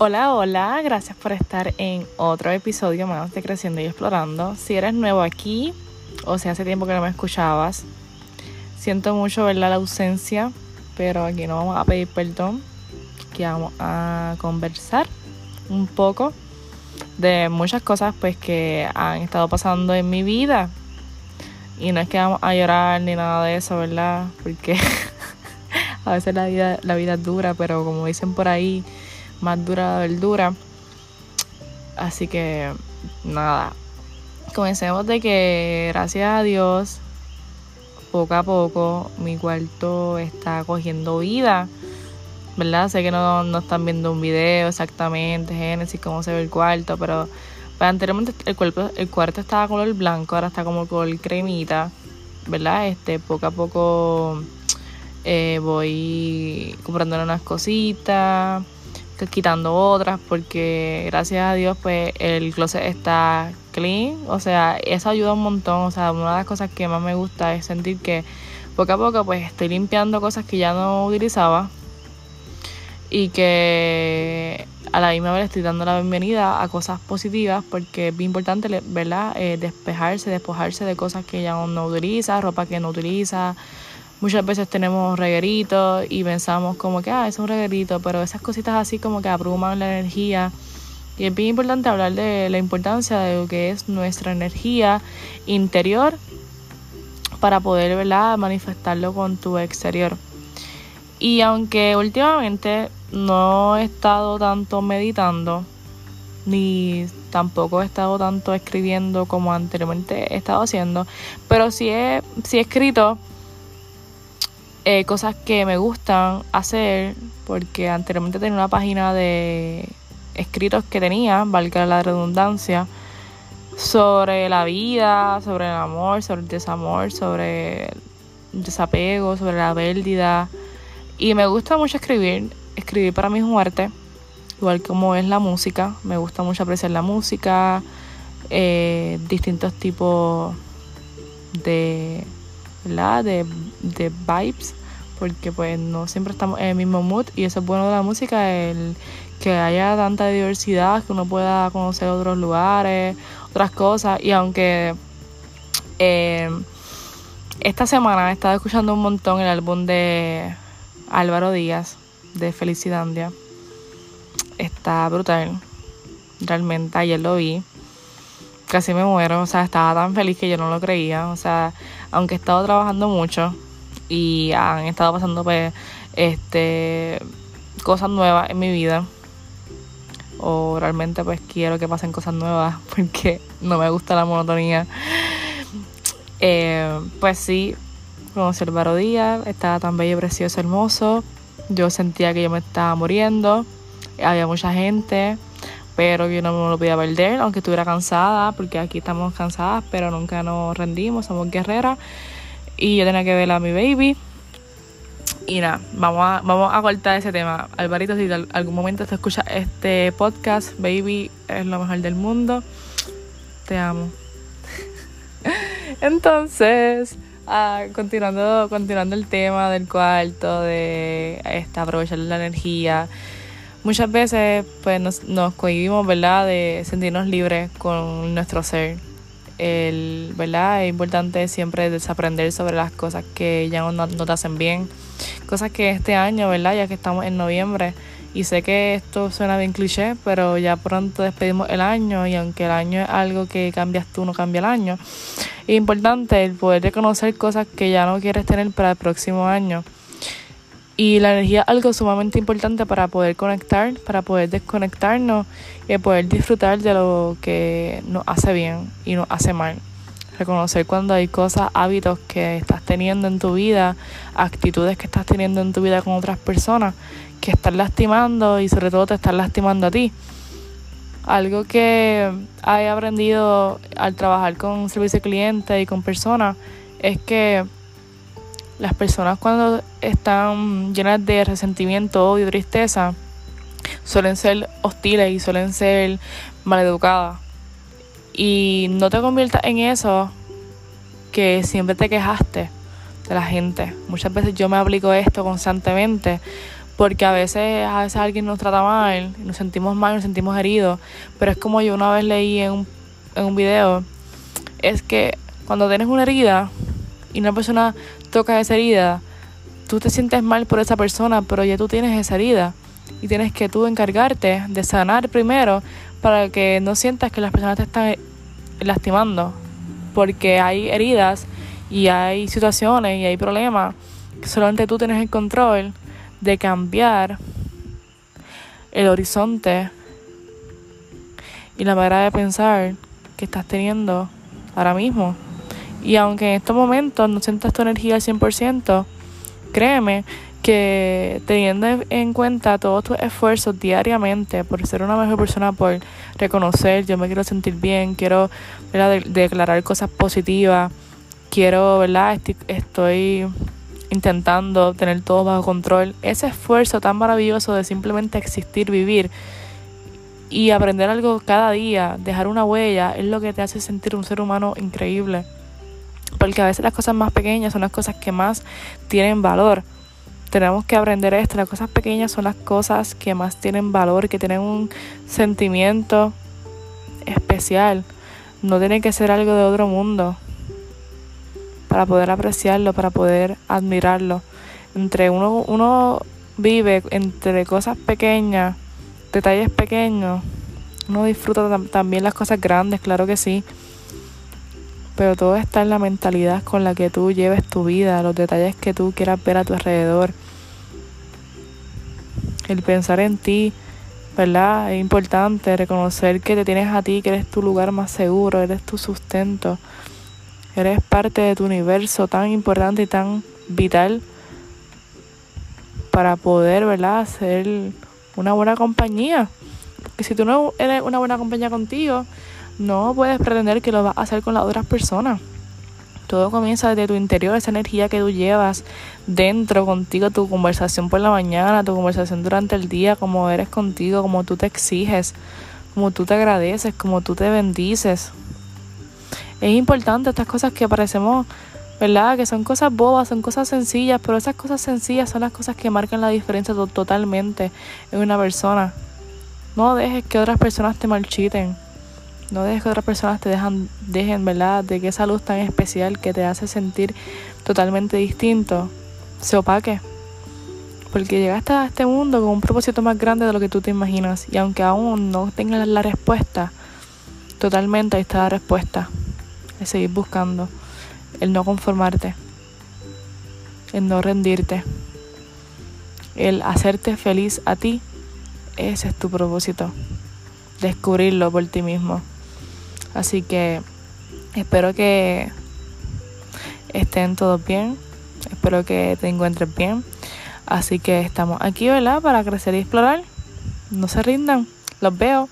Hola, hola, gracias por estar en otro episodio más de Creciendo y Explorando. Si eres nuevo aquí, o sea, hace tiempo que no me escuchabas, siento mucho verla la ausencia, pero aquí no vamos a pedir perdón, que vamos a conversar un poco de muchas cosas pues que han estado pasando en mi vida. Y no es que vamos a llorar ni nada de eso, ¿verdad? Porque a veces la vida, la vida es dura, pero como dicen por ahí, más dura la verdura. Así que nada, comencemos de que gracias a Dios, poco a poco mi cuarto está cogiendo vida. ¿Verdad? Sé que no, no están viendo un video exactamente, Génesis, cómo se ve el cuarto, pero pues, anteriormente el, cuerpo, el cuarto estaba color blanco, ahora está como color cremita, ¿verdad? Este, poco a poco eh, voy comprando unas cositas, quitando otras, porque gracias a Dios, pues el closet está clean, o sea, eso ayuda un montón, o sea, una de las cosas que más me gusta es sentir que poco a poco, pues estoy limpiando cosas que ya no utilizaba y que a la misma vez estoy dando la bienvenida a cosas positivas porque es bien importante, ¿verdad? Eh, despejarse, despojarse de cosas que ya no utiliza, ropa que no utiliza. Muchas veces tenemos regueritos y pensamos como que, ah, es un reguerito, pero esas cositas así como que abruman la energía. Y es bien importante hablar de la importancia de lo que es nuestra energía interior para poder, ¿verdad?, manifestarlo con tu exterior. Y aunque últimamente no he estado tanto meditando, ni tampoco he estado tanto escribiendo como anteriormente he estado haciendo, pero sí he, sí he escrito eh, cosas que me gustan hacer, porque anteriormente tenía una página de escritos que tenía, valga la redundancia, sobre la vida, sobre el amor, sobre el desamor, sobre el desapego, sobre la pérdida. Y me gusta mucho escribir escribir para mí es un arte, igual como es la música. Me gusta mucho apreciar la música, eh, distintos tipos de, ¿verdad? De, de vibes, porque pues no siempre estamos en el mismo mood y eso es bueno de la música, el que haya tanta diversidad, que uno pueda conocer otros lugares, otras cosas y aunque eh, esta semana he estado escuchando un montón el álbum de Álvaro Díaz, de Felicidandia. Está brutal. Realmente ayer lo vi. Casi me muero. O sea, estaba tan feliz que yo no lo creía. O sea, aunque he estado trabajando mucho y han estado pasando pues este cosas nuevas en mi vida. O realmente pues quiero que pasen cosas nuevas porque no me gusta la monotonía. Eh, pues sí, conocí el Baro Díaz, estaba tan bello, precioso, hermoso. Yo sentía que yo me estaba muriendo, había mucha gente, pero yo no me lo podía perder, aunque estuviera cansada, porque aquí estamos cansadas, pero nunca nos rendimos, somos guerreras. Y yo tenía que ver a mi baby. Y nada, vamos a, vamos a cortar ese tema. Alvarito, si en algún momento te escuchas este podcast, baby es lo mejor del mundo. Te amo. Entonces, Ah, continuando, continuando el tema del cuarto, de esta, aprovechar la energía. Muchas veces pues nos, nos cohibimos, ¿verdad?, de sentirnos libres con nuestro ser. El, ¿verdad? Es importante siempre desaprender sobre las cosas que ya no, te hacen bien. Cosas que este año, ¿verdad? Ya que estamos en noviembre, y sé que esto suena bien cliché, pero ya pronto despedimos el año y aunque el año es algo que cambias tú, no cambia el año. Es importante el poder reconocer cosas que ya no quieres tener para el próximo año. Y la energía es algo sumamente importante para poder conectar, para poder desconectarnos y poder disfrutar de lo que nos hace bien y nos hace mal. Reconocer cuando hay cosas, hábitos que estás teniendo en tu vida, actitudes que estás teniendo en tu vida con otras personas que están lastimando y sobre todo te están lastimando a ti. Algo que he aprendido al trabajar con servicio de cliente y con personas es que las personas cuando están llenas de resentimiento, odio, tristeza, suelen ser hostiles y suelen ser maleducadas. Y no te conviertas en eso que siempre te quejaste de la gente. Muchas veces yo me aplico esto constantemente porque a veces, a veces alguien nos trata mal, nos sentimos mal, nos sentimos heridos, pero es como yo una vez leí en un, en un video, es que cuando tienes una herida y una persona toca esa herida, tú te sientes mal por esa persona, pero ya tú tienes esa herida y tienes que tú encargarte de sanar primero para que no sientas que las personas te están lastimando, porque hay heridas y hay situaciones y hay problemas que solamente tú tienes el control de cambiar el horizonte y la manera de pensar que estás teniendo ahora mismo. Y aunque en estos momentos no sientas tu energía al 100%, créeme que teniendo en cuenta todos tus esfuerzos diariamente por ser una mejor persona, por reconocer, yo me quiero sentir bien, quiero declarar cosas positivas, quiero, ¿verdad? estoy intentando tener todo bajo control, ese esfuerzo tan maravilloso de simplemente existir, vivir y aprender algo cada día, dejar una huella, es lo que te hace sentir un ser humano increíble. Porque a veces las cosas más pequeñas son las cosas que más tienen valor. Tenemos que aprender esto, las cosas pequeñas son las cosas que más tienen valor, que tienen un sentimiento especial. No tiene que ser algo de otro mundo para poder apreciarlo, para poder admirarlo. Entre uno, uno vive entre cosas pequeñas, detalles pequeños, uno disfruta también las cosas grandes, claro que sí. Pero todo está en la mentalidad con la que tú lleves tu vida, los detalles que tú quieras ver a tu alrededor. El pensar en ti, ¿verdad? Es importante reconocer que te tienes a ti, que eres tu lugar más seguro, eres tu sustento. Eres parte de tu universo tan importante y tan vital para poder, ¿verdad?, ser una buena compañía. Porque si tú no eres una buena compañía contigo, no puedes pretender que lo vas a hacer con las otras personas. Todo comienza desde tu interior, esa energía que tú llevas dentro contigo, tu conversación por la mañana, tu conversación durante el día, como eres contigo, como tú te exiges, como tú te agradeces, como tú te bendices es importante estas cosas que parecemos, ¿verdad? Que son cosas bobas, son cosas sencillas, pero esas cosas sencillas son las cosas que marcan la diferencia totalmente en una persona. No dejes que otras personas te marchiten. No dejes que otras personas te dejan, dejen, ¿verdad? De que esa luz tan especial que te hace sentir totalmente distinto se opaque. Porque llegaste a este mundo con un propósito más grande de lo que tú te imaginas. Y aunque aún no tengas la respuesta, totalmente ahí está la respuesta el seguir buscando, el no conformarte, el no rendirte, el hacerte feliz a ti, ese es tu propósito, descubrirlo por ti mismo. Así que espero que estén todos bien, espero que te encuentres bien. Así que estamos aquí, ¿verdad? Para crecer y explorar. No se rindan. Los veo.